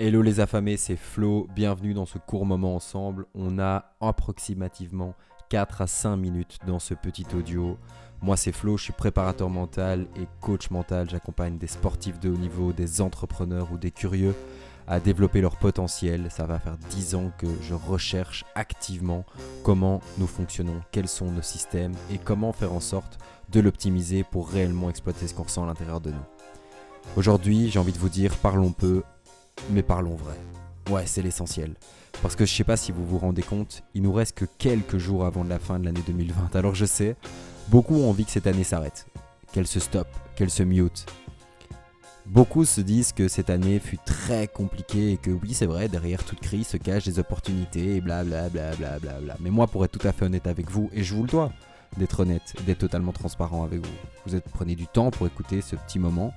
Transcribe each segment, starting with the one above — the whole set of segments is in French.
Hello les affamés, c'est Flo, bienvenue dans ce court moment ensemble. On a approximativement 4 à 5 minutes dans ce petit audio. Moi c'est Flo, je suis préparateur mental et coach mental. J'accompagne des sportifs de haut niveau, des entrepreneurs ou des curieux à développer leur potentiel. Ça va faire 10 ans que je recherche activement comment nous fonctionnons, quels sont nos systèmes et comment faire en sorte de l'optimiser pour réellement exploiter ce qu'on ressent à l'intérieur de nous. Aujourd'hui, j'ai envie de vous dire, parlons peu, mais parlons vrai. Ouais, c'est l'essentiel. Parce que je sais pas si vous vous rendez compte, il nous reste que quelques jours avant la fin de l'année 2020. Alors je sais, beaucoup ont envie que cette année s'arrête, qu'elle se stoppe, qu'elle se mute. Beaucoup se disent que cette année fut très compliquée et que oui, c'est vrai, derrière toute crise se cachent des opportunités et blablabla. Bla bla bla Mais moi, pour être tout à fait honnête avec vous, et je vous le dois, d'être honnête, d'être totalement transparent avec vous, vous êtes, prenez du temps pour écouter ce petit moment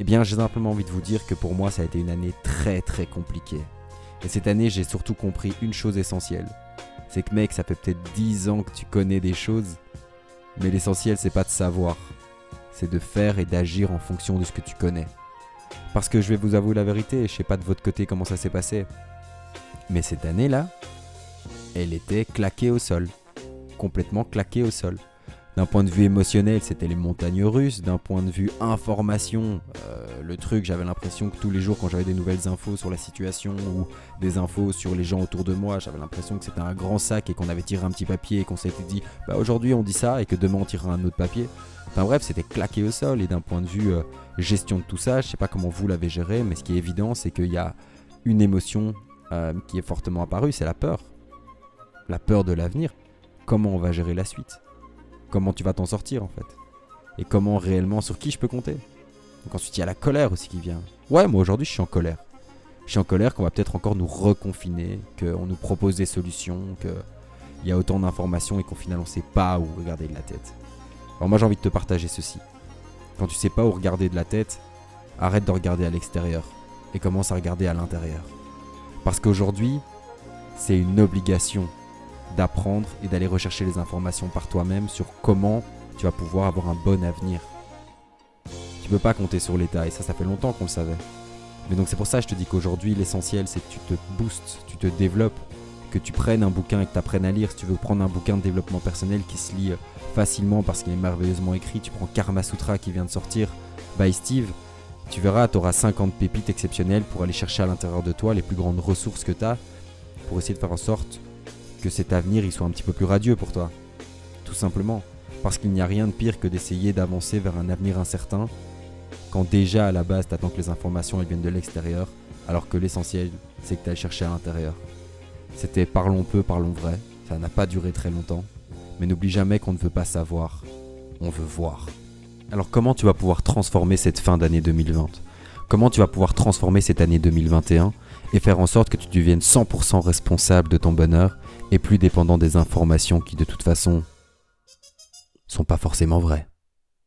eh bien, j'ai simplement envie de vous dire que pour moi, ça a été une année très très compliquée. Et cette année, j'ai surtout compris une chose essentielle. C'est que mec, ça fait peut-être 10 ans que tu connais des choses, mais l'essentiel, c'est pas de savoir. C'est de faire et d'agir en fonction de ce que tu connais. Parce que je vais vous avouer la vérité, je sais pas de votre côté comment ça s'est passé. Mais cette année-là, elle était claquée au sol. Complètement claquée au sol. D'un point de vue émotionnel, c'était les montagnes russes. D'un point de vue information, euh, le truc, j'avais l'impression que tous les jours, quand j'avais des nouvelles infos sur la situation ou des infos sur les gens autour de moi, j'avais l'impression que c'était un grand sac et qu'on avait tiré un petit papier et qu'on s'était dit, bah aujourd'hui on dit ça et que demain on tirera un autre papier. Enfin bref, c'était claqué au sol. Et d'un point de vue euh, gestion de tout ça, je sais pas comment vous l'avez géré, mais ce qui est évident, c'est qu'il y a une émotion euh, qui est fortement apparue, c'est la peur. La peur de l'avenir. Comment on va gérer la suite? Comment tu vas t'en sortir en fait. Et comment réellement, sur qui je peux compter. Donc ensuite, il y a la colère aussi qui vient. Ouais, moi aujourd'hui, je suis en colère. Je suis en colère qu'on va peut-être encore nous reconfiner, qu'on nous propose des solutions, qu'il y a autant d'informations et qu'au final, on ne sait pas où regarder de la tête. Alors moi, j'ai envie de te partager ceci. Quand tu sais pas où regarder de la tête, arrête de regarder à l'extérieur et commence à regarder à l'intérieur. Parce qu'aujourd'hui, c'est une obligation d'apprendre et d'aller rechercher les informations par toi-même sur comment tu vas pouvoir avoir un bon avenir. Tu peux pas compter sur l'État et ça, ça fait longtemps qu'on le savait. Mais donc c'est pour ça que je te dis qu'aujourd'hui, l'essentiel, c'est que tu te boostes, tu te développes, que tu prennes un bouquin et que tu apprennes à lire. Si tu veux prendre un bouquin de développement personnel qui se lit facilement parce qu'il est merveilleusement écrit, tu prends Karma Sutra qui vient de sortir by Steve. Tu verras, tu auras 50 pépites exceptionnelles pour aller chercher à l'intérieur de toi les plus grandes ressources que tu as pour essayer de faire en sorte que cet avenir il soit un petit peu plus radieux pour toi. Tout simplement. Parce qu'il n'y a rien de pire que d'essayer d'avancer vers un avenir incertain quand déjà à la base tu attends que les informations viennent de l'extérieur, alors que l'essentiel c'est que tu ailles chercher à l'intérieur. C'était parlons peu, parlons vrai. Ça n'a pas duré très longtemps. Mais n'oublie jamais qu'on ne veut pas savoir, on veut voir. Alors comment tu vas pouvoir transformer cette fin d'année 2020 Comment tu vas pouvoir transformer cette année 2021 et faire en sorte que tu deviennes 100% responsable de ton bonheur et plus dépendant des informations qui de toute façon sont pas forcément vraies.